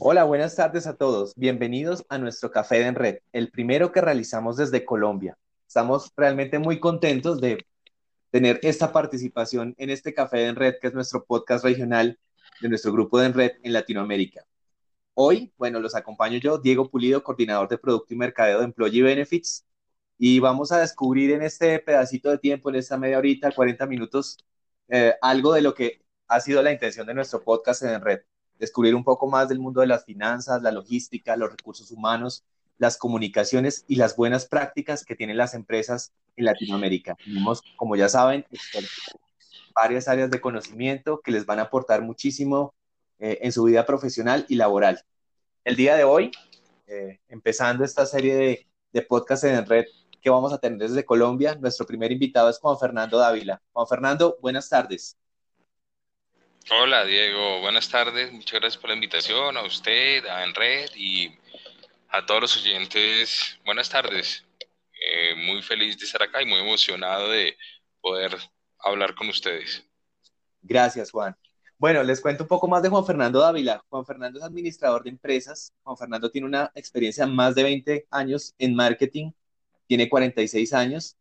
Hola, buenas tardes a todos. Bienvenidos a nuestro Café de Red, el primero que realizamos desde Colombia. Estamos realmente muy contentos de tener esta participación en este Café de Red, que es nuestro podcast regional de nuestro grupo de Red en Latinoamérica. Hoy, bueno, los acompaño yo, Diego Pulido, coordinador de Producto y Mercadeo de Employee Benefits, y vamos a descubrir en este pedacito de tiempo, en esta media horita, 40 minutos, eh, algo de lo que ha sido la intención de nuestro podcast en Red descubrir un poco más del mundo de las finanzas, la logística, los recursos humanos, las comunicaciones y las buenas prácticas que tienen las empresas en Latinoamérica. Tenemos, como ya saben, varias áreas de conocimiento que les van a aportar muchísimo eh, en su vida profesional y laboral. El día de hoy, eh, empezando esta serie de, de podcasts en red que vamos a tener desde Colombia, nuestro primer invitado es Juan Fernando Dávila. Juan Fernando, buenas tardes. Hola Diego, buenas tardes, muchas gracias por la invitación a usted, a Enred y a todos los oyentes. Buenas tardes, eh, muy feliz de estar acá y muy emocionado de poder hablar con ustedes. Gracias Juan. Bueno, les cuento un poco más de Juan Fernando Dávila. Juan Fernando es administrador de empresas. Juan Fernando tiene una experiencia más de 20 años en marketing, tiene 46 años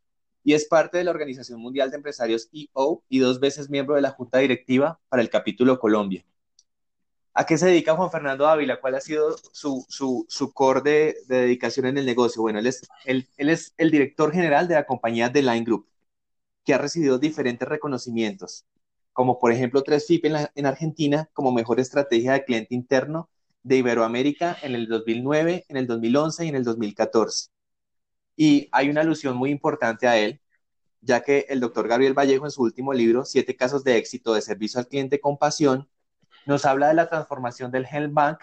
y es parte de la Organización Mundial de Empresarios EO y dos veces miembro de la Junta Directiva para el capítulo Colombia. ¿A qué se dedica Juan Fernando Ávila? ¿Cuál ha sido su, su, core de, dedicación en el negocio? Bueno, él es, el director general de la compañía The Line Group, que ha recibido diferentes reconocimientos, como por ejemplo tres FIP en, en Argentina como mejor estrategia de cliente interno de Iberoamérica en el 2009, en el 2011 y en el 2014. Y hay una alusión muy importante a él, ya que el doctor Gabriel Vallejo en su último libro, Siete casos de éxito de servicio al cliente con pasión, nos habla de la transformación del Health Bank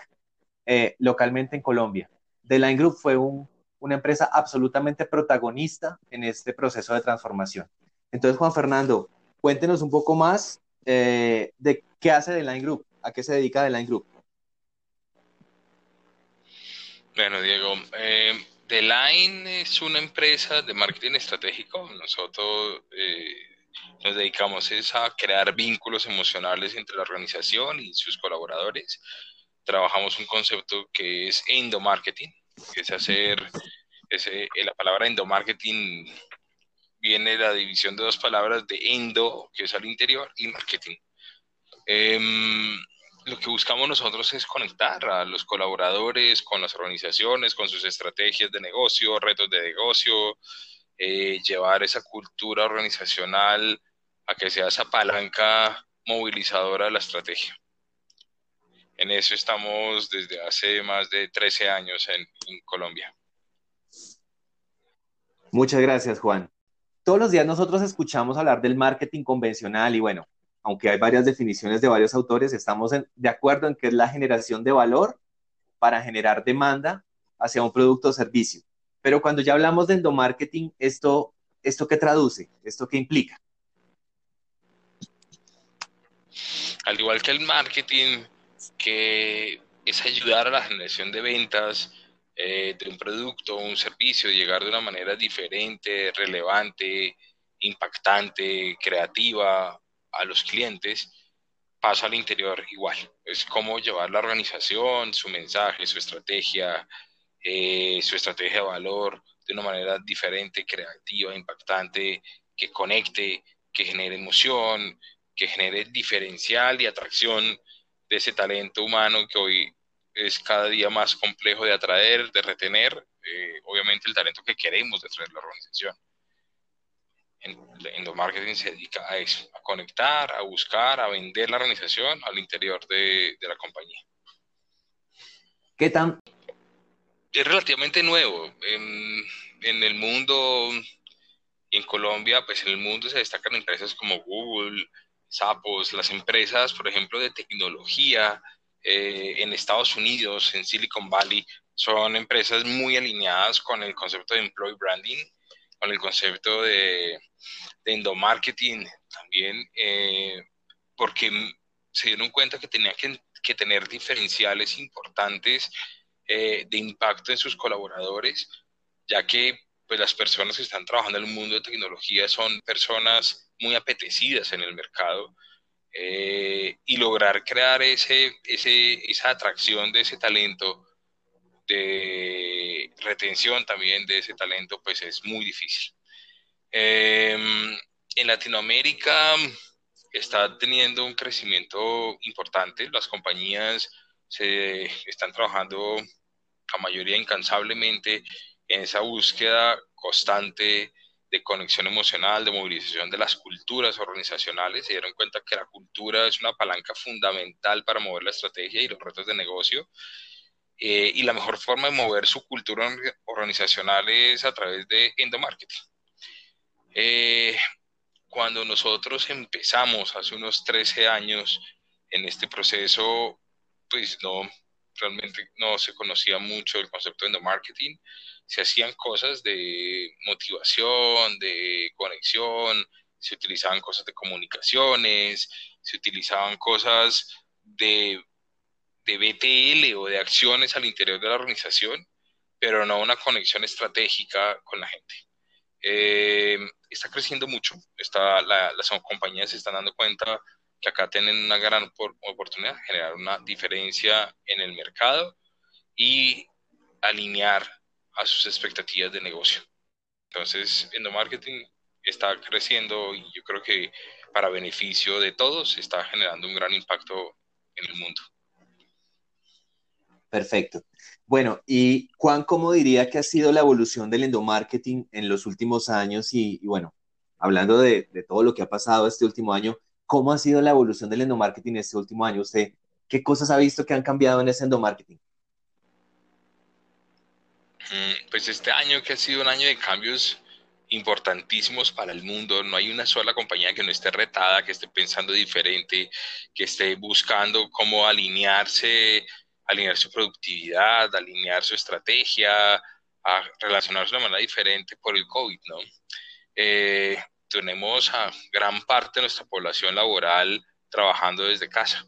eh, localmente en Colombia. The Line Group fue una empresa absolutamente protagonista en este proceso de transformación. Entonces, Juan Fernando, cuéntenos un poco más eh, de qué hace The Line Group, a qué se dedica The Line Group. Bueno, Diego, eh, The Line es una empresa de marketing estratégico. Nosotros eh, nos dedicamos a crear vínculos emocionales entre la organización y sus colaboradores. Trabajamos un concepto que es endomarketing, que es hacer, ese, eh, la palabra endomarketing viene de la división de dos palabras de endo, que es al interior, y marketing. Em, lo que buscamos nosotros es conectar a los colaboradores con las organizaciones, con sus estrategias de negocio, retos de negocio, eh, llevar esa cultura organizacional a que sea esa palanca movilizadora de la estrategia. En eso estamos desde hace más de 13 años en, en Colombia. Muchas gracias, Juan. Todos los días nosotros escuchamos hablar del marketing convencional y bueno, aunque hay varias definiciones de varios autores, estamos de acuerdo en que es la generación de valor para generar demanda hacia un producto o servicio. Pero cuando ya hablamos de endomarketing, ¿esto, ¿esto qué traduce? ¿Esto qué implica? Al igual que el marketing, que es ayudar a la generación de ventas eh, de un producto o un servicio, llegar de una manera diferente, relevante, impactante, creativa a los clientes, pasa al interior igual. Es cómo llevar la organización, su mensaje, su estrategia, eh, su estrategia de valor de una manera diferente, creativa, impactante, que conecte, que genere emoción, que genere diferencial y atracción de ese talento humano que hoy es cada día más complejo de atraer, de retener, eh, obviamente el talento que queremos de traer la organización en, marketing se dedica a eso, a conectar, a buscar, a vender la organización al interior de, la compañía. ¿Qué tan? Es relativamente nuevo. En, en el mundo, en Colombia, pues en el mundo se destacan empresas como Google, Sapos, las empresas, por ejemplo, de tecnología, eh, en Estados Unidos, en Silicon Valley, son empresas muy alineadas con el concepto de employee branding, con el concepto de, de endomarketing también, eh, porque se dieron cuenta que tenían que, que tener diferenciales importantes eh, de impacto en sus colaboradores, ya que pues, las personas que están trabajando en el mundo de tecnología son personas muy apetecidas en el mercado eh, y lograr crear ese, ese, esa atracción de ese talento, retención también de ese talento, pues es muy difícil. Em, en Latinoamérica está teniendo un crecimiento importante, las compañías se están trabajando la mayoría incansablemente en esa búsqueda constante de conexión emocional, de movilización de las culturas organizacionales, se dieron cuenta que la cultura es una palanca fundamental para mover la estrategia y los retos de negocio. Eh, y la mejor forma de mover su cultura organizacional es a través de endomarketing. Eh, cuando nosotros empezamos hace unos 13 años en este proceso, pues no, realmente no se conocía mucho el concepto de endomarketing se hacían cosas de motivación, de conexión, se utilizaban cosas de comunicaciones, se utilizaban cosas de, de BTL o de acciones al interior de la organización, pero no una conexión estratégica con la gente. Eh, está creciendo mucho, está, las compañías se están dando cuenta que acá tienen una gran oportunidad de generar una diferencia en el mercado y alinear a sus expectativas de negocio. Entonces, endomarketing está creciendo y yo creo que para beneficio de todos está generando un gran impacto en el mundo. Perfecto. Bueno, y Juan, ¿cómo diría que ha sido la evolución del endomarketing en los últimos años? Y, bueno, hablando de, todo lo que ha pasado este último año, ¿cómo ha sido la evolución del endomarketing este último año? ¿Usted qué cosas ha visto que han cambiado en ese endomarketing? Mm, pues este año que ha sido un año de cambios importantísimos para el mundo. No hay una sola compañía que no esté retada, que esté pensando diferente, que esté buscando cómo alinearse, alinear su productividad, alinear su estrategia, a relacionarse de manera diferente por el COVID, ¿no? Eh, tenemos a gran parte de nuestra población laboral trabajando desde casa.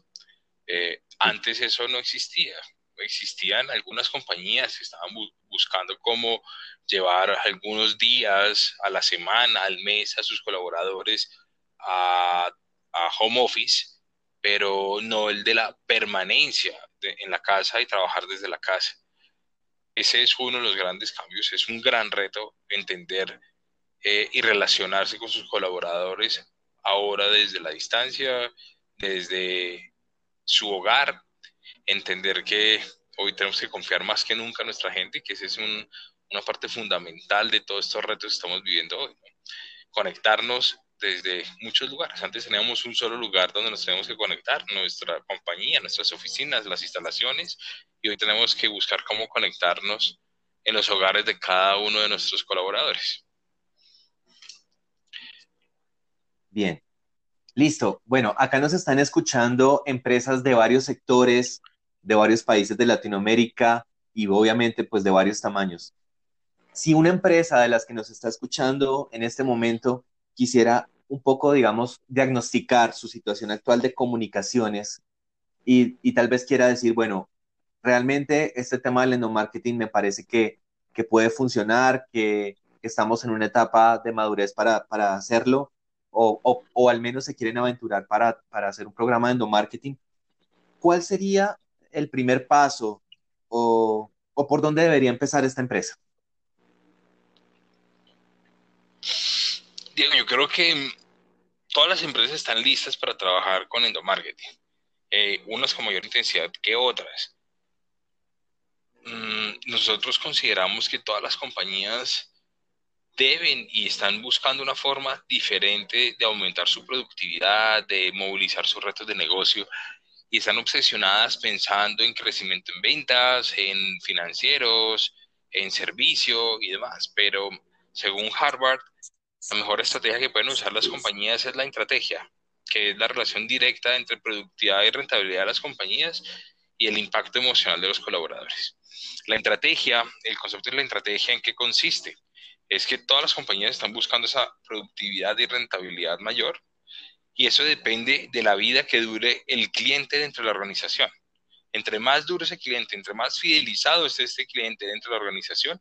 Eh, antes eso no existía existían algunas compañías que estaban buscando cómo llevar algunos días a la semana, al mes a sus colaboradores a, home office, pero no el de la permanencia en la casa y trabajar desde la casa. Ese es uno de los grandes cambios, es un gran reto entender eh, y relacionarse con sus colaboradores ahora desde la distancia, desde su hogar, entender que hoy tenemos que confiar más que nunca en nuestra gente que esa es una parte fundamental de todos estos retos que estamos viviendo hoy. Conectarnos desde muchos lugares. Antes teníamos un solo lugar donde nos teníamos que conectar, nuestra compañía, nuestras oficinas, las instalaciones, y hoy tenemos que buscar cómo conectarnos en los hogares de cada uno de nuestros colaboradores. Bien, listo. Bueno, acá nos están escuchando empresas de varios sectores, de varios países de Latinoamérica y obviamente pues de varios tamaños. Si una empresa de las que nos está escuchando en este momento quisiera un poco, digamos, diagnosticar su situación actual de comunicaciones y, y tal vez quiera decir, bueno, realmente este tema del endomarketing me parece que, que puede funcionar, que, estamos en una etapa de madurez para, para hacerlo, o, o, o, al menos se quieren aventurar para, para hacer un programa de endomarketing, ¿cuál sería el primer paso o, por dónde debería empezar esta empresa? Diego, creo que todas las empresas están listas para trabajar con endomarketing, eh, unas con mayor intensidad que otras. Mm, nosotros consideramos que todas las compañías deben y están buscando una forma diferente de aumentar su productividad, de movilizar sus retos de negocio y están obsesionadas pensando en crecimiento en ventas, en financieros, en servicio y demás. Pero según Harvard, la mejor estrategia que pueden usar las compañías es la estrategia, que es la relación directa entre productividad y rentabilidad de las compañías y el impacto emocional de los colaboradores. La estrategia, el concepto de la estrategia, ¿en qué consiste? Es que todas las compañías están buscando esa productividad y rentabilidad mayor y eso depende de la vida que dure el cliente dentro de la organización. Entre más duro ese cliente, entre más fidelizado esté este cliente dentro de la organización,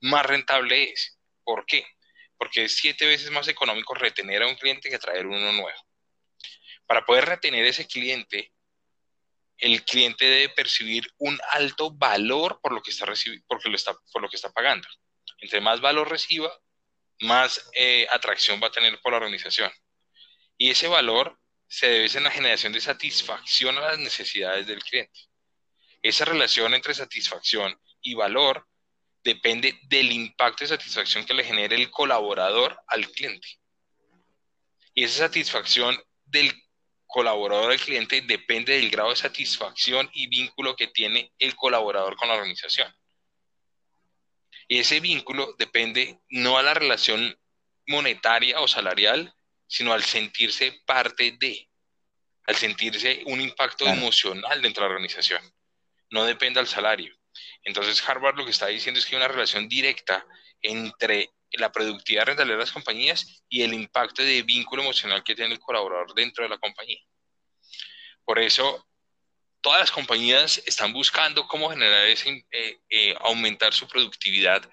más rentable es. ¿Por qué? Porque es siete veces más económico retener a un cliente que traer uno nuevo. Para poder retener ese cliente, el cliente debe percibir un alto valor por lo que está, porque por lo que está pagando. Entre más valor reciba, más eh, atracción va a tener por la organización. Y ese valor se debe en la generación de satisfacción a las necesidades del cliente. Esa relación entre satisfacción y valor depende del impacto de satisfacción que le genere el colaborador al cliente. Y esa satisfacción del colaborador al cliente depende del grado de satisfacción y vínculo que tiene el colaborador con la organización. Y ese vínculo depende no a la relación monetaria o salarial, sino al sentirse parte de, al sentirse un impacto emocional dentro de la organización. No depende del salario. Entonces Harvard lo que está diciendo es que hay una relación directa entre la productividad rental de las compañías y el impacto de vínculo emocional que tiene el colaborador dentro de la compañía. Por eso, todas las compañías están buscando cómo generar ese, eh, eh, aumentar su productividad.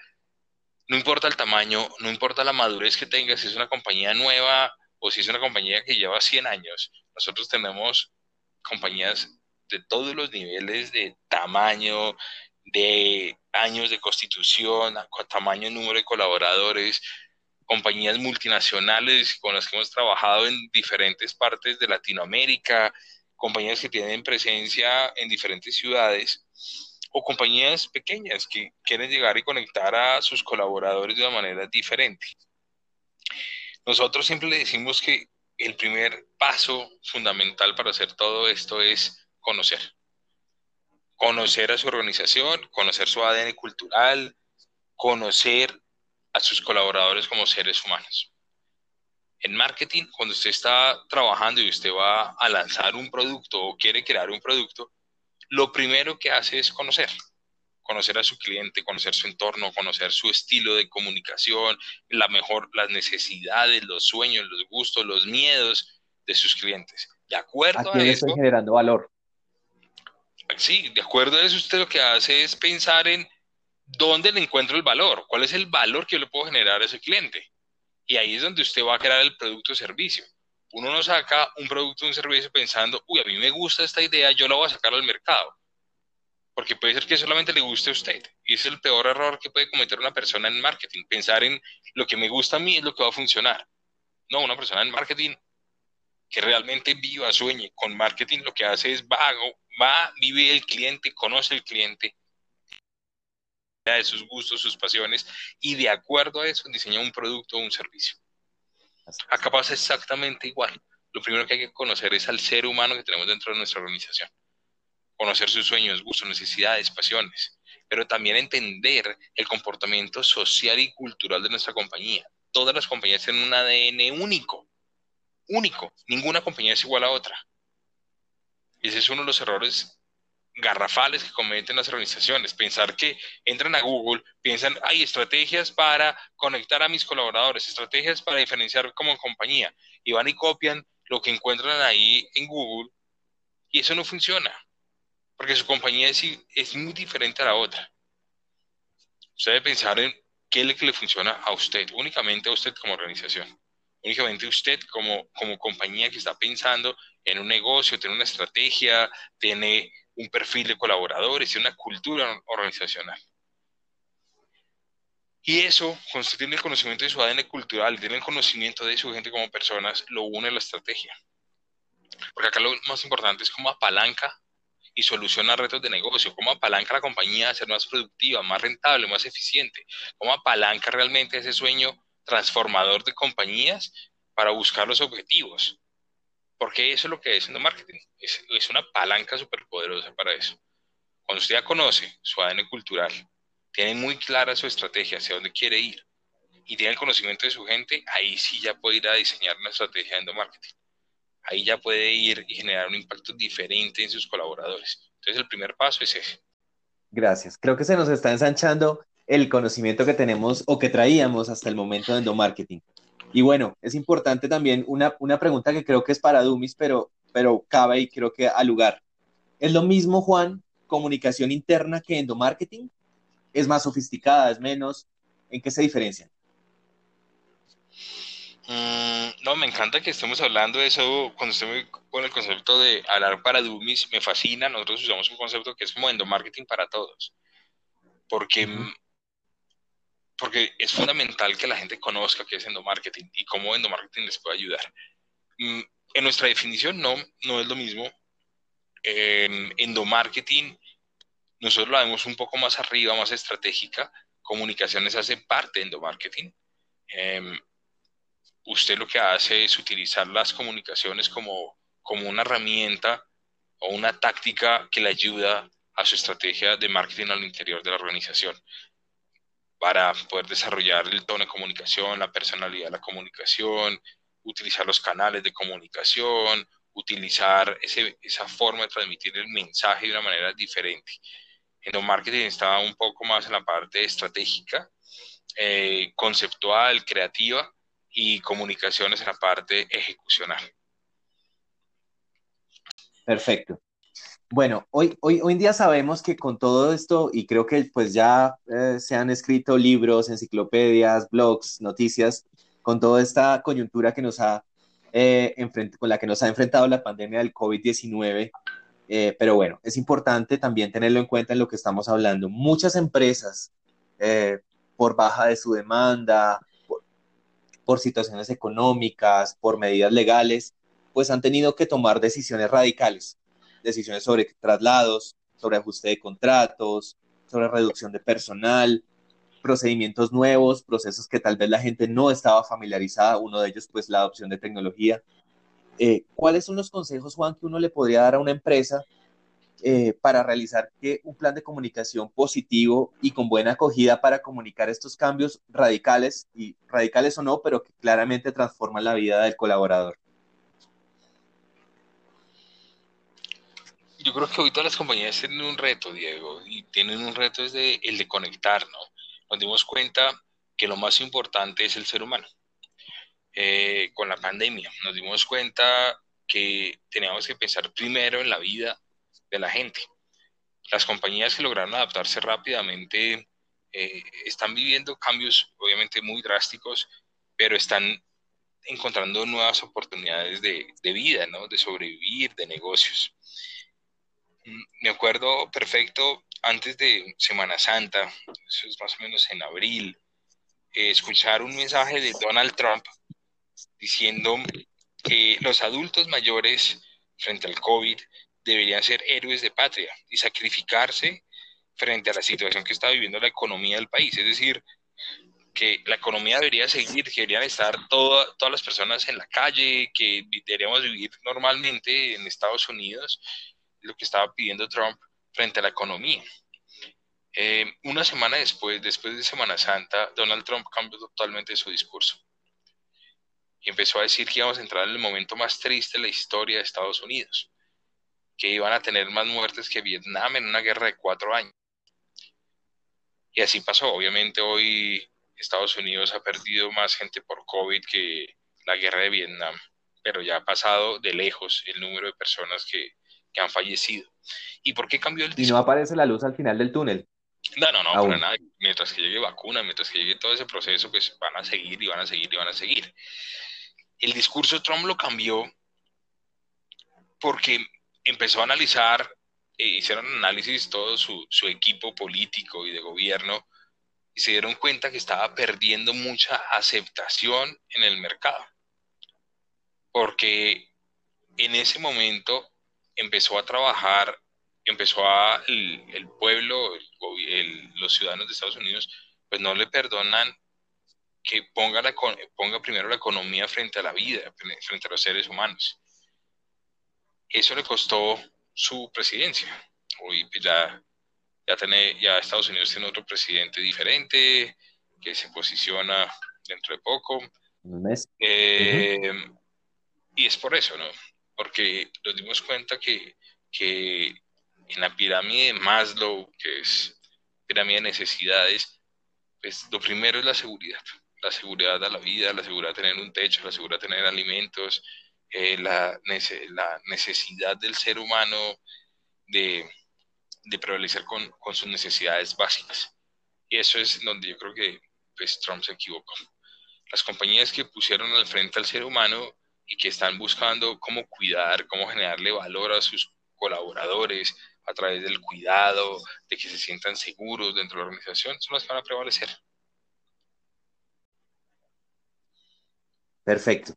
No importa el tamaño, no importa la madurez que tenga, si es una compañía nueva o si es una compañía que lleva 100 años. Nosotros tenemos compañías de todos los niveles de tamaño, de años de constitución, tamaño número de colaboradores, compañías multinacionales con las que hemos trabajado en diferentes partes de Latinoamérica, compañías que tienen presencia en diferentes ciudades o compañías pequeñas que quieren llegar y conectar a sus colaboradores de una manera diferente. Nosotros siempre le decimos que el primer paso fundamental para hacer todo esto es conocer conocer a su organización, conocer su ADN cultural, conocer a sus colaboradores como seres humanos. En marketing, cuando usted está trabajando y usted va a lanzar un producto o quiere crear un producto, lo primero que hace es conocer. Conocer a su cliente, conocer su entorno, conocer su estilo de comunicación, la mejor, las necesidades, los sueños, los gustos, los miedos de sus clientes. De acuerdo a, a eso. generando valor. Sí, de acuerdo a eso, usted lo que hace es pensar en dónde le encuentro el valor, cuál es el valor que yo le puedo generar a ese cliente. Y ahí es donde usted va a crear el producto o servicio. Uno no saca un producto o un servicio pensando, uy, a mí me gusta esta idea, yo la voy a sacar al mercado. Porque puede ser que solamente le guste a usted. Y es el peor error que puede cometer una persona en marketing. Pensar en lo que me gusta a mí es lo que va a funcionar. No, una persona en marketing que realmente viva, sueñe con marketing, lo que hace es vago, va, vive el cliente, conoce el cliente, de sus gustos, sus pasiones, y de acuerdo a eso diseña un producto o un servicio. Acá pasa exactamente igual. Lo primero que hay que conocer es al ser humano que tenemos dentro de nuestra organización. Conocer sus sueños, gustos, necesidades, pasiones, pero también entender el comportamiento social y cultural de nuestra compañía. Todas las compañías tienen un ADN único, único. Ninguna compañía es igual a otra. Y ese es uno de los errores garrafales que cometen las organizaciones. Pensar que entran a Google, piensan, hay estrategias para conectar a mis colaboradores, estrategias para diferenciar como compañía, y van y copian lo que encuentran ahí en Google, y eso no funciona, porque su compañía es, muy diferente a la otra. Usted debe pensar en qué es lo que le funciona a usted, únicamente a usted como organización únicamente usted como, como compañía que está pensando en un negocio, tiene una estrategia, tiene un perfil de colaboradores, tiene una cultura organizacional. Y eso, tiene el conocimiento de su ADN cultural, tiene el conocimiento de su gente como personas, lo une a la estrategia. Porque acá lo más importante es cómo apalanca y soluciona retos de negocio, cómo apalanca la compañía a ser más productiva, más rentable, más eficiente, cómo apalanca realmente ese sueño transformador de compañías para buscar los objetivos. Porque eso es lo que es en marketing. Es, una palanca súper poderosa para eso. Cuando usted ya conoce su ADN cultural, tiene muy clara su estrategia, hacia dónde quiere ir, y tiene el conocimiento de su gente, ahí sí ya puede ir a diseñar una estrategia de marketing. ahí ya puede ir y generar un impacto diferente en sus colaboradores. Entonces el primer paso es ese. Gracias. Creo que se nos está ensanchando el conocimiento que tenemos o que traíamos hasta el momento de endomarketing. Y bueno, es importante también una, una pregunta que creo que es para Dumis, pero, pero cabe y creo que al lugar. ¿Es lo mismo, Juan, comunicación interna que endomarketing? ¿Es más sofisticada, es menos? ¿En qué se diferencian? Mm, no, me encanta que estemos hablando de eso cuando estoy con el concepto de hablar para Dummies, me fascina. Nosotros usamos un concepto que es como endomarketing para todos. Porque, porque es fundamental que la gente conozca qué es endomarketing y cómo endomarketing les puede ayudar. Mm, en nuestra definición, no, no es lo mismo. En endomarketing, nosotros la vemos un poco más arriba, más estratégica. Comunicaciones hace parte de endomarketing. Eh, usted lo que hace es utilizar las comunicaciones como, como una herramienta o una táctica que le ayuda a su estrategia de marketing al interior de la organización para poder desarrollar el tono de comunicación, la personalidad de la comunicación, utilizar los canales de comunicación, utilizar esa forma de transmitir el mensaje de una manera diferente. En el marketing está un poco más en la parte estratégica, eh, conceptual, creativa, y comunicaciones en la parte ejecucional. Perfecto. Bueno, hoy, hoy, hoy en día sabemos que con todo esto, y creo que pues ya eh, se han escrito libros, enciclopedias, blogs, noticias, con toda esta coyuntura que nos ha, eh, con la que nos ha enfrentado la pandemia del COVID-19, eh, pero bueno, es importante también tenerlo en cuenta en lo que estamos hablando. Muchas empresas, por baja de su demanda, por situaciones económicas, por medidas legales, pues han tenido que tomar decisiones radicales, decisiones sobre traslados, sobre ajuste de contratos, sobre reducción de personal, procedimientos nuevos, procesos que tal vez la gente no estaba familiarizada, uno de ellos pues la adopción de tecnología. Eh, ¿Cuáles son los consejos, Juan, que uno le podría dar a una empresa eh, para realizar que un plan de comunicación positivo y con buena acogida para comunicar estos cambios radicales, y radicales o no, pero que claramente transforman la vida del colaborador. Yo creo que hoy todas las compañías tienen un reto, Diego, y tienen un reto es de, el de conectar, ¿no? Nos dimos cuenta que lo más importante es el ser humano. Eh, con la pandemia nos dimos cuenta que teníamos que pensar primero en la vida de la gente. Las compañías que lograron adaptarse rápidamente eh, están viviendo cambios obviamente muy drásticos, pero están encontrando nuevas oportunidades de, vida, ¿no? de sobrevivir, de negocios. Mm, me acuerdo perfecto, antes de Semana Santa, eso es más o menos en abril, eh, escuchar un mensaje de Donald Trump diciendo que los adultos mayores frente al COVID deberían ser héroes de patria y sacrificarse frente a la situación que está viviendo la economía del país. Es decir, que la economía debería seguir, que deberían estar todas las personas en la calle, que deberíamos vivir normalmente en Estados Unidos, lo que estaba pidiendo Trump frente a la economía. Eh, una semana después, después de Semana Santa, Donald Trump cambió totalmente su discurso y empezó a decir que íbamos a entrar en el momento más triste de la historia de Estados Unidos que iban a tener más muertes que Vietnam en una guerra de cuatro años. Y así pasó. Obviamente hoy Estados Unidos ha perdido más gente por COVID que la guerra de Vietnam, pero ya ha pasado de lejos el número de personas que, han fallecido. ¿Y por qué cambió el discurso? Y no aparece la luz al final del túnel. No, no, no, para nada. Mientras que llegue vacuna, mientras que llegue todo ese proceso, pues van a seguir y van a seguir y van a seguir. El discurso de Trump lo cambió porque empezó a analizar, e hicieron análisis todo su, su equipo político y de gobierno y se dieron cuenta que estaba perdiendo mucha aceptación en el mercado. Porque en ese momento empezó a trabajar, empezó a, el, pueblo, los ciudadanos de Estados Unidos, pues no le perdonan que ponga, la, ponga primero la economía frente a la vida, frente a los seres humanos eso le costó su presidencia. Hoy pues, ya, ya, tiene, ya Estados Unidos tiene otro presidente diferente que se posiciona dentro de poco. Un mes. Eh, y es por eso, ¿no? Porque nos dimos cuenta que, que en la pirámide de Maslow, que es pirámide de necesidades, pues lo primero es la seguridad. La seguridad de la vida, la seguridad de tener un techo, la seguridad de tener alimentos, eh, la, la, necesidad del ser humano de, de prevalecer con, con, sus necesidades básicas. Y eso es donde yo creo que pues, Trump se equivocó. Las compañías que pusieron al frente al ser humano y que están buscando cómo cuidar, cómo generarle valor a sus colaboradores a través del cuidado, de que se sientan seguros dentro de la organización, son las que van a prevalecer. Perfecto.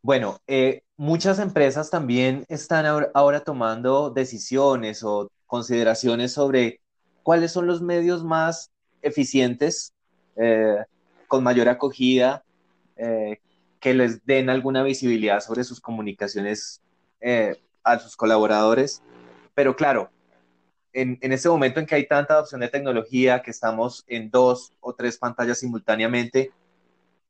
Bueno, eh, muchas empresas también están ahora, tomando decisiones o consideraciones sobre cuáles son los medios más eficientes, eh, con mayor acogida, eh, que les den alguna visibilidad sobre sus comunicaciones a sus colaboradores. Pero claro, en, en este momento en que hay tanta adopción de tecnología, que estamos en dos o tres pantallas simultáneamente,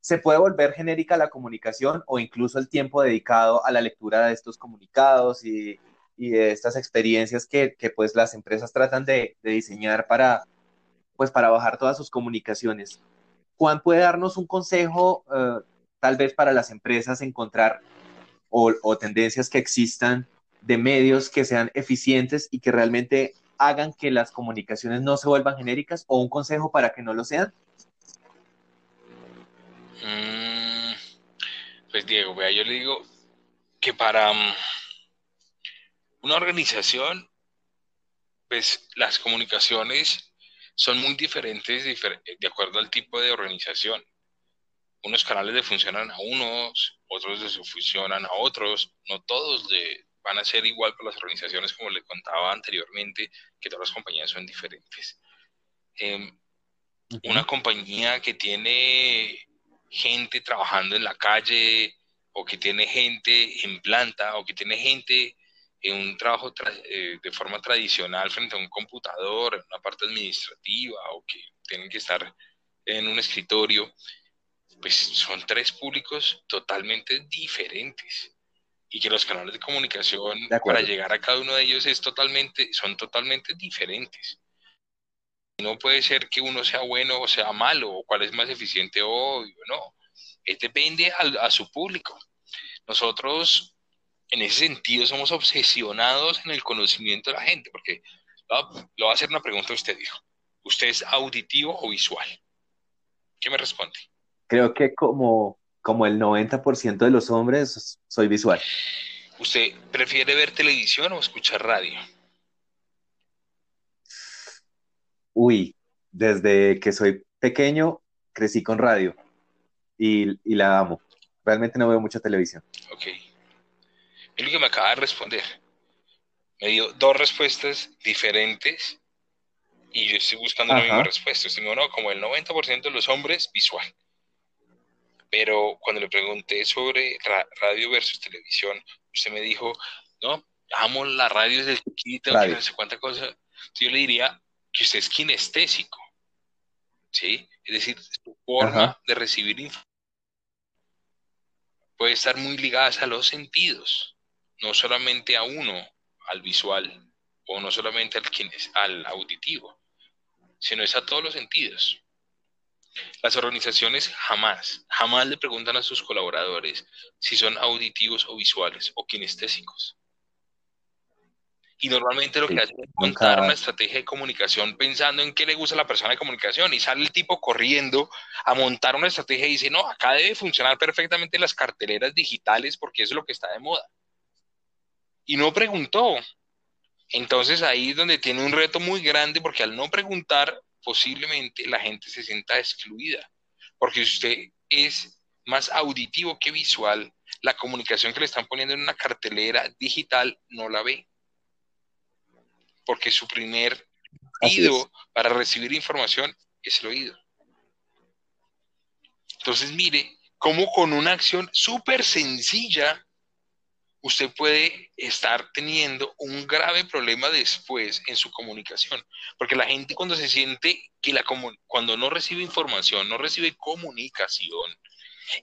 se puede volver genérica la comunicación o incluso el tiempo dedicado a la lectura de estos comunicados y, y de estas experiencias que, que, pues las empresas tratan de, de, diseñar para, pues para bajar todas sus comunicaciones. Juan puede darnos un consejo uh, tal vez para las empresas encontrar o, tendencias que existan de medios que sean eficientes y que realmente hagan que las comunicaciones no se vuelvan genéricas o un consejo para que no lo sean? Mm, pues Diego, vea, yo le digo que para um, una organización, pues las comunicaciones son muy diferentes de acuerdo al tipo de organización. Unos canales le funcionan a unos, otros les funcionan a otros, no todos van a ser igual para las organizaciones, como le contaba anteriormente, que todas las compañías son diferentes. Eh, Una compañía que tiene gente trabajando en la calle, o que tiene gente en planta, o que tiene gente en un trabajo eh, de forma tradicional frente a un computador, en una parte administrativa, o que tienen que estar en un escritorio, pues son tres públicos totalmente diferentes y que los canales de comunicación para llegar a cada uno de ellos es totalmente, son totalmente diferentes. No puede ser que uno sea bueno o sea malo, o cuál es más eficiente o no. Es depende a, a su público. Nosotros, en ese sentido, somos obsesionados en el conocimiento de la gente, porque lo va a hacer una pregunta a usted, dijo. ¿Usted es auditivo o visual? ¿Qué me responde? Creo que como como el 90% de los hombres, soy visual. ¿Usted prefiere ver televisión o escuchar radio? Uy, desde que soy pequeño crecí con radio y, y la amo. Realmente no veo mucha televisión. Ok. Es lo que me acaba de responder. Me dio dos respuestas diferentes y yo estoy buscando la misma respuesta. Estoy no, como el 90% de los hombres, visual. Pero cuando le pregunté sobre radio versus televisión, usted me dijo, no, amo la radio desde chiquito, que no sé cuánta cosa. Yo le diría que usted es kinestésico, ¿sí? Es decir, su forma de recibir información puede estar muy ligada a los sentidos, no solamente a uno, al visual, o no solamente al, al auditivo, sino es a todos los sentidos. Las organizaciones jamás, jamás le preguntan a sus colaboradores si son auditivos o visuales o kinestésicos. Y normalmente lo que hacen es montar una estrategia de comunicación pensando en qué le gusta a la persona de comunicación y sale el tipo corriendo a montar una estrategia y dice, no, acá debe funcionar perfectamente las carteleras digitales porque eso es lo que está de moda. Y no preguntó. Entonces ahí es donde tiene un reto muy grande porque al no preguntar posiblemente la gente se sienta excluida, porque si usted es más auditivo que visual, la comunicación que le están poniendo en una cartelera digital no la ve, porque su primer oído para recibir información es el oído. Entonces, mire cómo con una acción súper sencilla usted puede estar teniendo un grave problema después en su comunicación, porque la gente cuando se siente que la cuando no recibe información, no recibe comunicación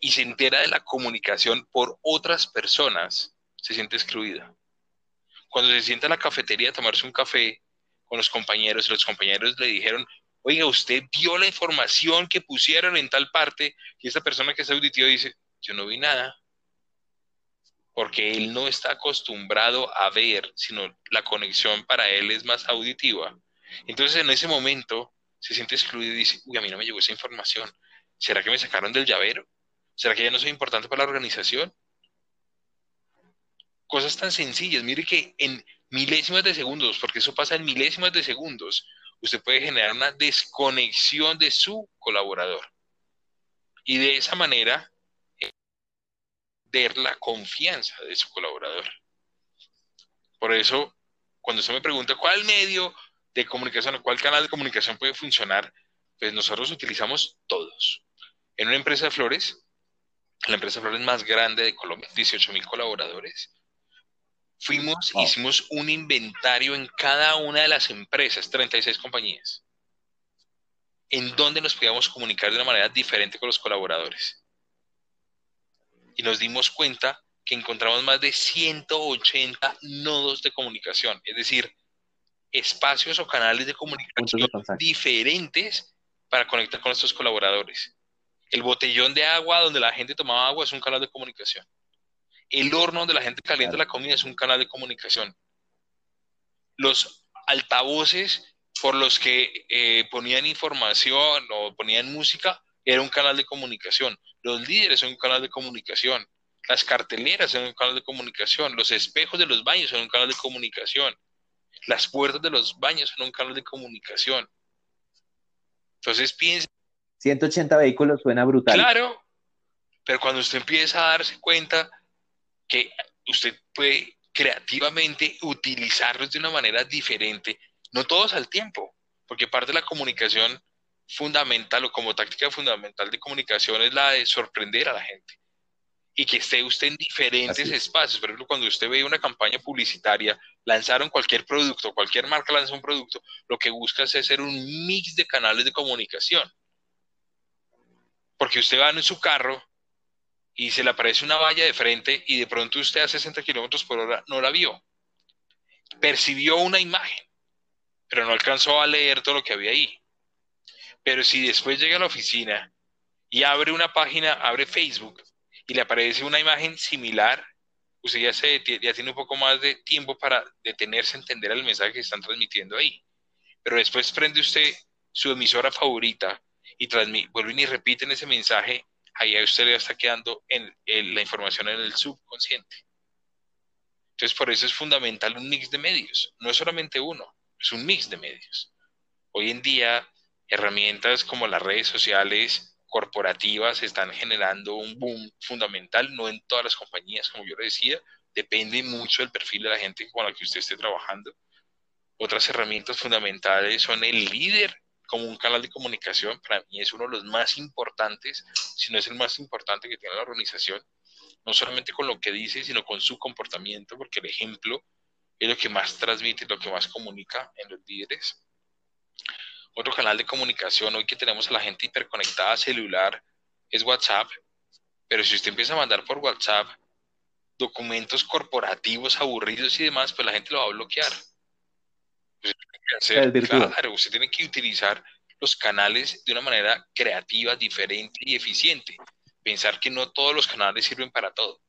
y se entera de la comunicación por otras personas, se siente excluida. Cuando se sienta en la cafetería a tomarse un café con los compañeros y los compañeros le dijeron, oiga, usted vio la información que pusieron en tal parte y esta persona que es auditiva dice, yo no vi nada, porque él no está acostumbrado a ver, sino la conexión para él es más auditiva. Entonces en ese momento se siente excluido y dice, uy, a mí no me llegó esa información. ¿Será que me sacaron del llavero? ¿Será que ya no soy importante para la organización? Cosas tan sencillas. Mire que en milésimas de segundos, porque eso pasa en milésimas de segundos, usted puede generar una desconexión de su colaborador. Y de esa manera, ver la confianza de su colaborador. Por eso, cuando usted me pregunta cuál medio de comunicación o cuál canal de comunicación puede funcionar, pues nosotros utilizamos todos. En una empresa de flores, la empresa de flores más grande de Colombia, 18 mil colaboradores, fuimos, hicimos un inventario en cada una de las empresas, 36 compañías, en donde nos podíamos comunicar de una manera diferente con los colaboradores. Y nos dimos cuenta que encontramos más de 180 nodos de comunicación, es decir, espacios o canales de comunicación diferentes para conectar con nuestros colaboradores. El botellón de agua donde la gente tomaba agua es un canal de comunicación. El horno donde la gente calienta la comida es un canal de comunicación. Los altavoces por los que eh, ponían información o ponían música era un canal de comunicación. Los líderes son un canal de comunicación. Las carteleras son un canal de comunicación. Los espejos de los baños son un canal de comunicación. Las puertas de los baños son un canal de comunicación. Entonces piensa. 180 vehículos suena brutal. Claro, pero cuando usted empieza a darse cuenta que usted puede creativamente utilizarlos de una manera diferente, no todos al tiempo, porque parte de la comunicación fundamental o como táctica fundamental de comunicación es la de sorprender a la gente y que esté usted en diferentes espacios. Por ejemplo, cuando usted ve una campaña publicitaria, lanzaron cualquier producto, cualquier marca lanza un producto, lo que busca es hacer un mix de canales de comunicación. Porque usted va en su carro y se le aparece una valla de frente y de pronto usted a 60 kilómetros por hora no la vio. Percibió una imagen, pero no alcanzó a leer todo lo que había ahí. Pero si después llega a la oficina y abre una página, abre Facebook y le aparece una imagen similar, usted ya, se, ya tiene un poco más de tiempo para detenerse a entender el mensaje que están transmitiendo ahí. Pero después prende usted su emisora favorita y vuelve y repiten ese mensaje, ahí usted le está quedando en, la información en el subconsciente. Entonces, por eso es fundamental un mix de medios. No es solamente uno, es un mix de medios. Hoy en día, herramientas como las redes sociales corporativas están generando un boom fundamental, no en todas las compañías, como yo le decía, depende mucho del perfil de la gente con la que usted esté trabajando. Otras herramientas fundamentales son el líder como un canal de comunicación, para mí es uno de los más importantes, si no es el más importante que tiene la organización, no solamente con lo que dice, sino con su comportamiento, porque el ejemplo es lo que más transmite, lo que más comunica en los líderes. Otro canal de comunicación hoy que tenemos a la gente hiperconectada celular es WhatsApp, pero si usted empieza a mandar por WhatsApp documentos corporativos aburridos y demás, pues la gente lo va a bloquear. Pues, claro, usted tiene que utilizar los canales de una manera creativa, diferente y eficiente. Pensar que no todos los canales sirven para todo.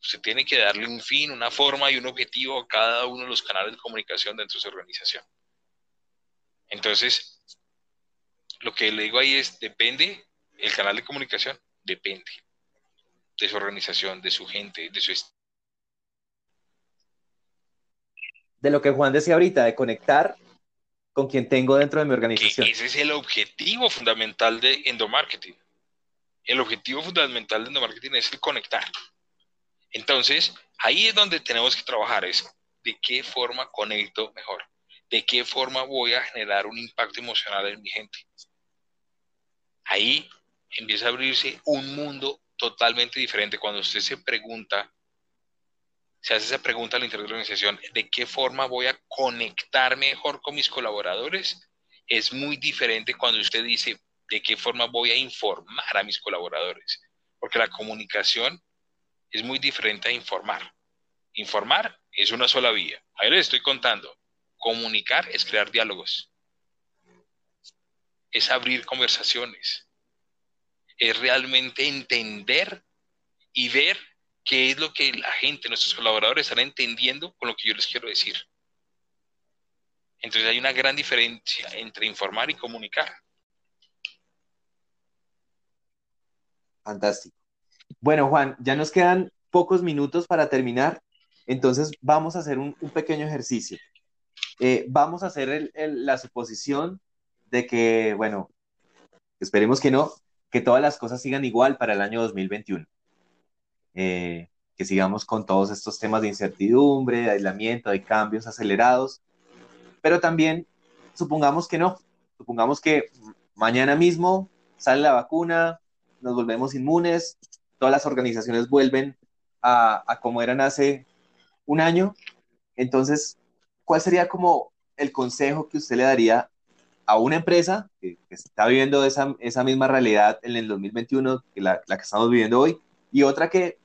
Usted tiene que darle un fin, una forma y un objetivo a cada uno de los canales de comunicación dentro de su organización. Entonces, lo que le digo ahí es, depende, el canal de comunicación depende de su organización, de su gente, de su... De lo que Juan decía ahorita, de conectar con quien tengo dentro de mi organización. ese es el objetivo fundamental de endomarketing. El objetivo fundamental de endomarketing es el conectar. Entonces, ahí es donde tenemos que trabajar, es de qué forma conecto mejor de qué forma voy a generar un impacto emocional en mi gente. Ahí empieza a abrirse un mundo totalmente diferente. Cuando usted se pregunta, se hace esa pregunta a la interior de la organización, ¿de qué forma voy a conectar mejor con mis colaboradores? Es muy diferente cuando usted dice, ¿de qué forma voy a informar a mis colaboradores? Porque la comunicación es muy diferente a informar. Informar es una sola vía. Ahí les estoy contando. Comunicar es crear diálogos. Es abrir conversaciones. Es realmente entender y ver qué es lo que la gente, nuestros colaboradores están entendiendo con lo que yo les quiero decir. Entonces hay una gran diferencia entre informar y comunicar. Fantástico. Bueno, Juan, ya nos quedan pocos minutos para terminar, entonces vamos a hacer un, pequeño ejercicio. Eh, vamos a hacer la suposición de que, bueno, esperemos que no, que todas las cosas sigan igual para el año 2021. Eh, que sigamos con todos estos temas de incertidumbre, de aislamiento, de cambios acelerados, pero también supongamos que no, supongamos que mañana mismo sale la vacuna, nos volvemos inmunes, todas las organizaciones vuelven a, a como eran hace un año. Entonces, ¿cuál sería como el consejo que usted le daría a una empresa que, está viviendo esa, esa, misma realidad en el 2021 que la, la que estamos viviendo hoy y otra que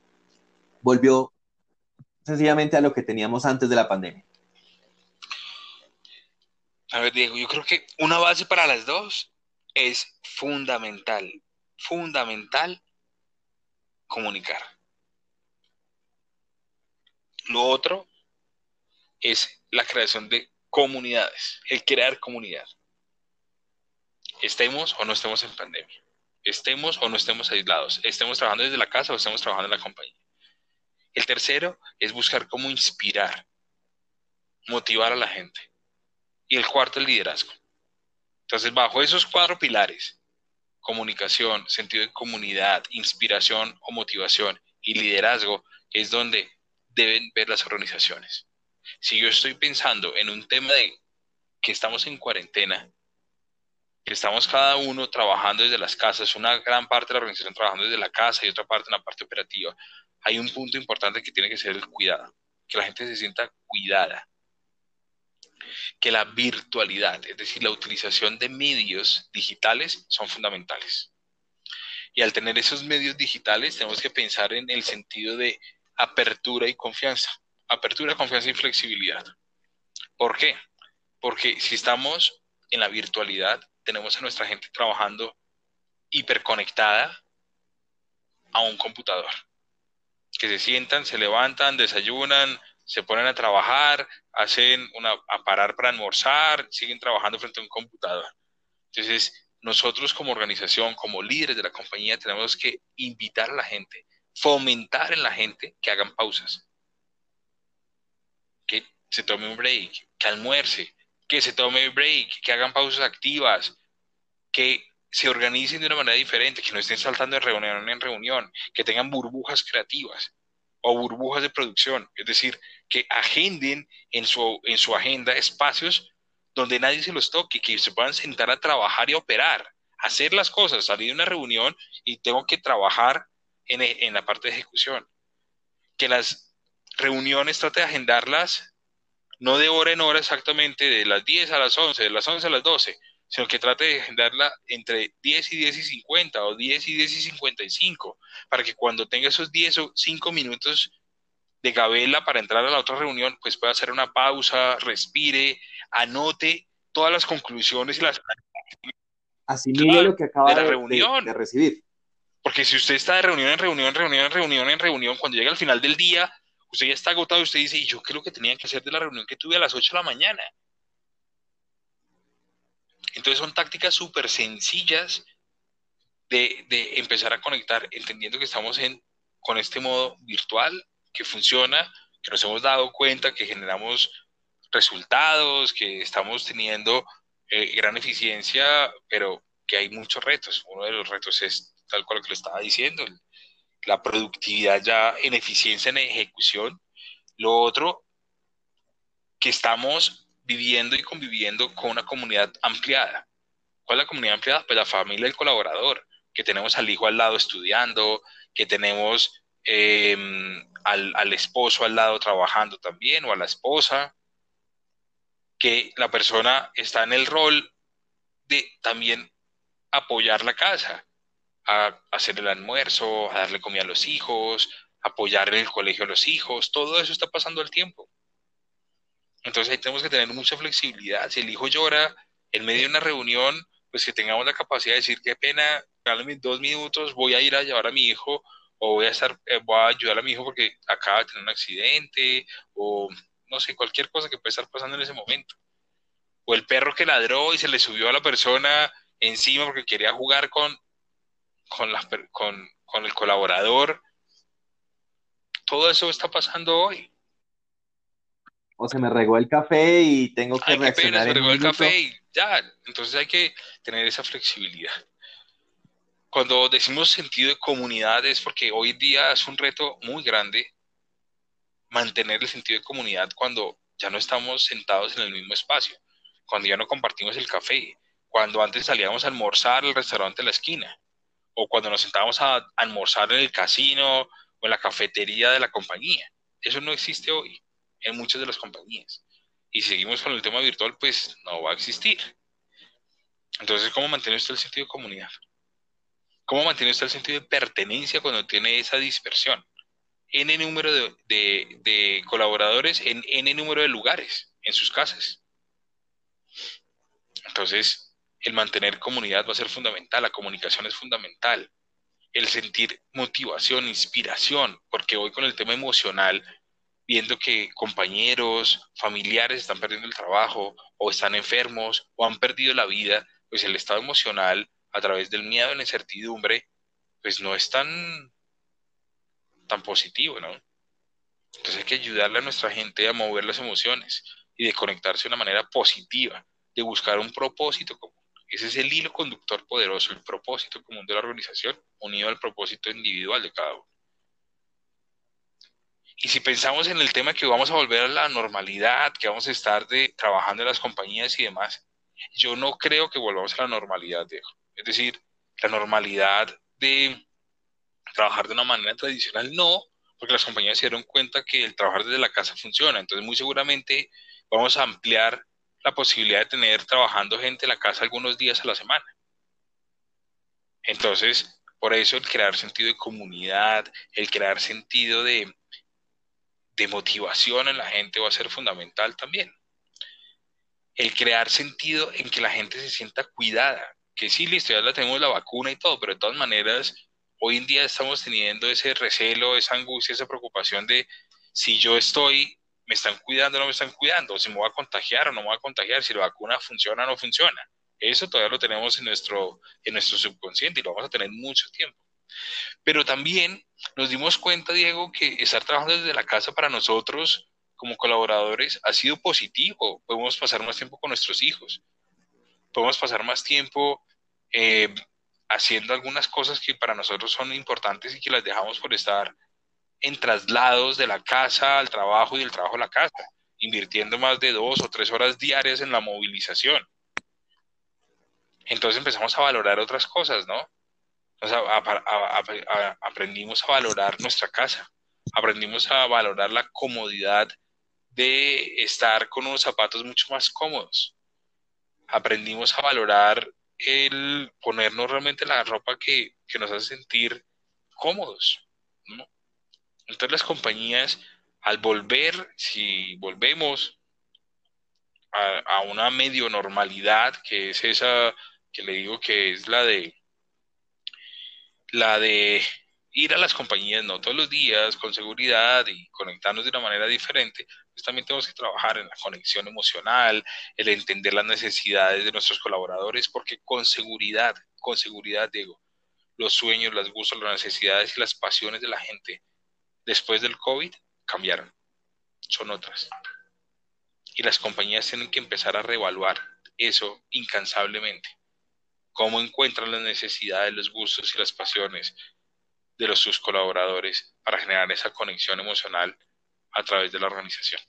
volvió sencillamente a lo que teníamos antes de la pandemia? A ver, Diego, yo creo que una base para las dos es fundamental, fundamental comunicar. Lo otro es la creación de comunidades, el crear comunidad. Estemos o no estemos en pandemia, estemos o no estemos aislados, estemos trabajando desde la casa o estemos trabajando en la compañía. El tercero es buscar cómo inspirar, motivar a la gente. Y el cuarto, el liderazgo. Entonces, bajo esos cuatro pilares, comunicación, sentido de comunidad, inspiración o motivación y liderazgo, es donde deben ver las organizaciones. Si yo estoy pensando en un tema de que estamos en cuarentena, que estamos cada uno trabajando desde las casas, una gran parte de la organización trabajando desde la casa y otra parte en la parte operativa, hay un punto importante que tiene que ser el cuidado, que la gente se sienta cuidada, que la virtualidad, es decir, la utilización de medios digitales son fundamentales. Y al tener esos medios digitales tenemos que pensar en el sentido de apertura y confianza, apertura, confianza y flexibilidad. ¿Por qué? Porque si estamos en la virtualidad, tenemos a nuestra gente trabajando hiperconectada a un computador que se sientan, se levantan, desayunan, se ponen a trabajar, hacen una, a parar para almorzar, siguen trabajando frente a un computador. Entonces, nosotros como organización, como líderes de la compañía, tenemos que invitar a la gente, fomentar en la gente que hagan pausas, que se tome un break, que almuerce, que se tome un break, que hagan pausas activas, que se organicen de una manera diferente, que no estén saltando de reunión en reunión, que tengan burbujas creativas o burbujas de producción, es decir, que agenden en su, en su agenda espacios donde nadie se los toque, que se puedan sentar a trabajar y operar, hacer las cosas, salir de una reunión y tengo que trabajar en, en la parte de ejecución. Que las reuniones trate de agendarlas no de hora en hora exactamente, de las 10 a las 11, de las 11 a las 12, sino que trate de agendarla entre 10 y 10 y 50 o 10 y 10 y 55, para que cuando tenga esos 10 o 5 minutos de gabela para entrar a la otra reunión, pues pueda hacer una pausa, respire, anote todas las conclusiones y las... Asimile lo que acaba de, reunión. de recibir. Porque si usted está de reunión en reunión, en reunión, en reunión, en reunión, cuando llega al final del día, usted ya está agotado y usted dice, ¿y yo qué es lo que tenía que hacer de la reunión que tuve a las 8 de la mañana? Entonces son tácticas súper sencillas de, empezar a conectar, entendiendo que estamos en, con este modo virtual que funciona, que nos hemos dado cuenta que generamos resultados, que estamos teniendo eh, gran eficiencia, pero que hay muchos retos. Uno de los retos es tal cual que lo estaba diciendo, la productividad ya en eficiencia en ejecución. Lo otro, que estamos viviendo y conviviendo con una comunidad ampliada. ¿Cuál es la comunidad ampliada? Pues la familia del colaborador, que tenemos al hijo al lado estudiando, que tenemos em, al, al esposo al lado trabajando también, o a la esposa, que la persona está en el rol de también apoyar la casa, a hacer el almuerzo, a darle comida a los hijos, apoyar en el colegio a los hijos, todo eso está pasando al tiempo. Entonces ahí tenemos que tener mucha flexibilidad. Si el hijo llora en medio de una reunión, pues que tengamos la capacidad de decir, qué pena, dame dos minutos, voy a ir a llevar a mi hijo o voy a estar, eh, voy a ayudar a mi hijo porque acaba de tener un accidente o no sé, cualquier cosa que puede estar pasando en ese momento. O el perro que ladró y se le subió a la persona encima porque quería jugar con, con, la, con, con el colaborador. Todo eso está pasando hoy. O se me regó el café y tengo que Ay, qué pena, se regó el café y ya. Entonces hay que tener esa flexibilidad. Cuando decimos sentido de comunidad es porque hoy día es un reto muy grande mantener el sentido de comunidad cuando ya no estamos sentados en el mismo espacio, cuando ya no compartimos el café, cuando antes salíamos a almorzar al restaurante de la esquina, o cuando nos sentábamos a almorzar en el casino o en la cafetería de la compañía. Eso no existe hoy en muchas de las compañías. Y si seguimos con el tema virtual, pues no va a existir. Entonces, ¿cómo mantiene usted el sentido de comunidad? ¿Cómo mantiene usted el sentido de pertenencia cuando tiene esa dispersión? N número de, colaboradores en N número de lugares en sus casas. Entonces, el mantener comunidad va a ser fundamental, la comunicación es fundamental, el sentir motivación, inspiración, porque hoy con el tema emocional, viendo que compañeros, familiares están perdiendo el trabajo o están enfermos o han perdido la vida, pues el estado emocional a través del miedo y la incertidumbre, pues no es tan tan positivo, ¿no? Entonces hay que ayudarle a nuestra gente a mover las emociones y de conectarse de una manera positiva, de buscar un propósito común. Ese es el hilo conductor poderoso, el propósito común de la organización unido al propósito individual de cada uno. Y si pensamos en el tema que vamos a volver a la normalidad, que vamos a estar de, trabajando en las compañías y demás, yo no creo que volvamos a la normalidad, Diego. Es decir, la normalidad de trabajar de una manera tradicional, no, porque las compañías se dieron cuenta que el trabajar desde la casa funciona. Entonces, muy seguramente vamos a ampliar la posibilidad de tener trabajando gente en la casa algunos días a la semana. Entonces, por eso el crear sentido de comunidad, el crear sentido de, de motivación en la gente va a ser fundamental también. El crear sentido en que la gente se sienta cuidada, que sí, listo, ya la tenemos la vacuna y todo, pero de todas maneras hoy en día estamos teniendo ese recelo, esa angustia, esa preocupación de si yo estoy, me están cuidando o no me están cuidando, si me voy a contagiar o no me voy a contagiar, si la vacuna funciona o no funciona. Eso todavía lo tenemos en nuestro, en nuestro subconsciente y lo vamos a tener mucho tiempo. Pero también nos dimos cuenta, Diego, que estar trabajando desde la casa para nosotros como colaboradores ha sido positivo. Podemos pasar más tiempo con nuestros hijos. Podemos pasar más tiempo eh, haciendo algunas cosas que para nosotros son importantes y que las dejamos por estar en traslados de la casa al trabajo y del trabajo a la casa, invirtiendo más de dos o tres horas diarias en la movilización. Entonces empezamos a valorar otras cosas, ¿no? aprendimos a valorar nuestra casa, aprendimos a valorar la comodidad de estar con unos zapatos mucho más cómodos, aprendimos a valorar el ponernos realmente la ropa que, nos hace sentir cómodos, Entonces las compañías, al volver, si volvemos a, una medio normalidad, que es esa que le digo que es la de la de ir a las compañías, no todos los días, con seguridad y conectarnos de una manera diferente, pues también tenemos que trabajar en la conexión emocional, el entender las necesidades de nuestros colaboradores, porque con seguridad, con seguridad, Diego, los sueños, las gustos, las necesidades y las pasiones de la gente después del COVID cambiaron, son otras. Y las compañías tienen que empezar a reevaluar eso incansablemente. Cómo encuentran las necesidades, los gustos y las pasiones de los, sus colaboradores para generar esa conexión emocional a través de la organización.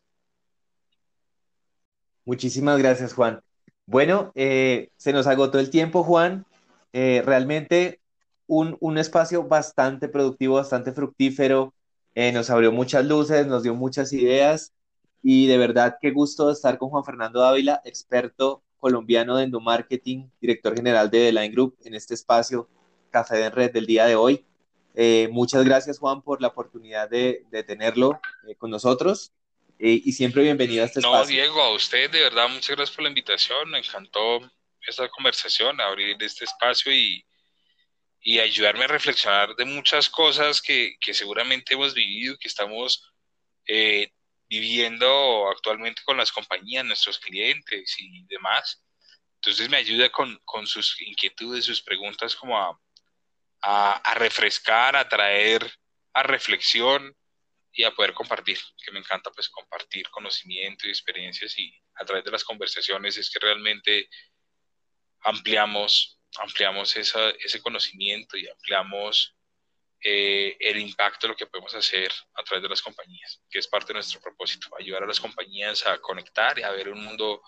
Muchísimas gracias, Juan. Bueno, eh, se nos agotó el tiempo, Juan. Eh, realmente un, un, espacio bastante productivo, bastante fructífero. Eh, nos abrió muchas luces, nos dio muchas ideas y de verdad qué gusto estar con Juan Fernando Dávila, experto colombiano de endomarketing, director general de The Line Group en este espacio Café de Red del día de hoy. Eh, muchas gracias, Juan, por la oportunidad de, tenerlo eh, con nosotros eh, y siempre bienvenido a este espacio. No, Diego, a usted de verdad, muchas gracias por la invitación. Me encantó esta conversación, abrir este espacio y, y ayudarme a reflexionar de muchas cosas que, que seguramente hemos vivido, que estamos viviendo actualmente con las compañías, nuestros clientes y demás. Entonces me ayuda con, con sus inquietudes, sus preguntas como a, a, refrescar, a traer a reflexión y a poder compartir, que me encanta pues compartir conocimiento y experiencias y a través de las conversaciones es que realmente ampliamos, ampliamos esa, ese conocimiento y ampliamos eh, el impacto de lo que podemos hacer a través de las compañías, que es parte de nuestro propósito, ayudar a las compañías a conectar y a ver un mundo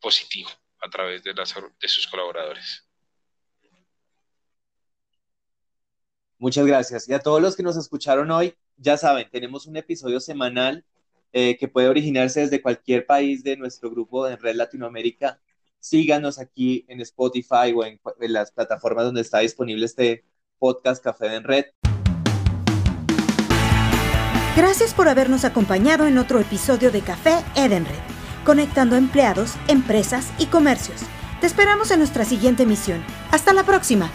positivo a través de, las, de sus colaboradores. Muchas gracias. Y a todos los que nos escucharon hoy, ya saben, tenemos un episodio semanal eh, que puede originarse desde cualquier país de nuestro grupo en Red Latinoamérica. Síganos aquí en Spotify o en, las plataformas donde está disponible este podcast Café en Red. Gracias por habernos acompañado en otro episodio de Café Edenred, conectando empleados, empresas y comercios. Te esperamos en nuestra siguiente misión. Hasta la próxima.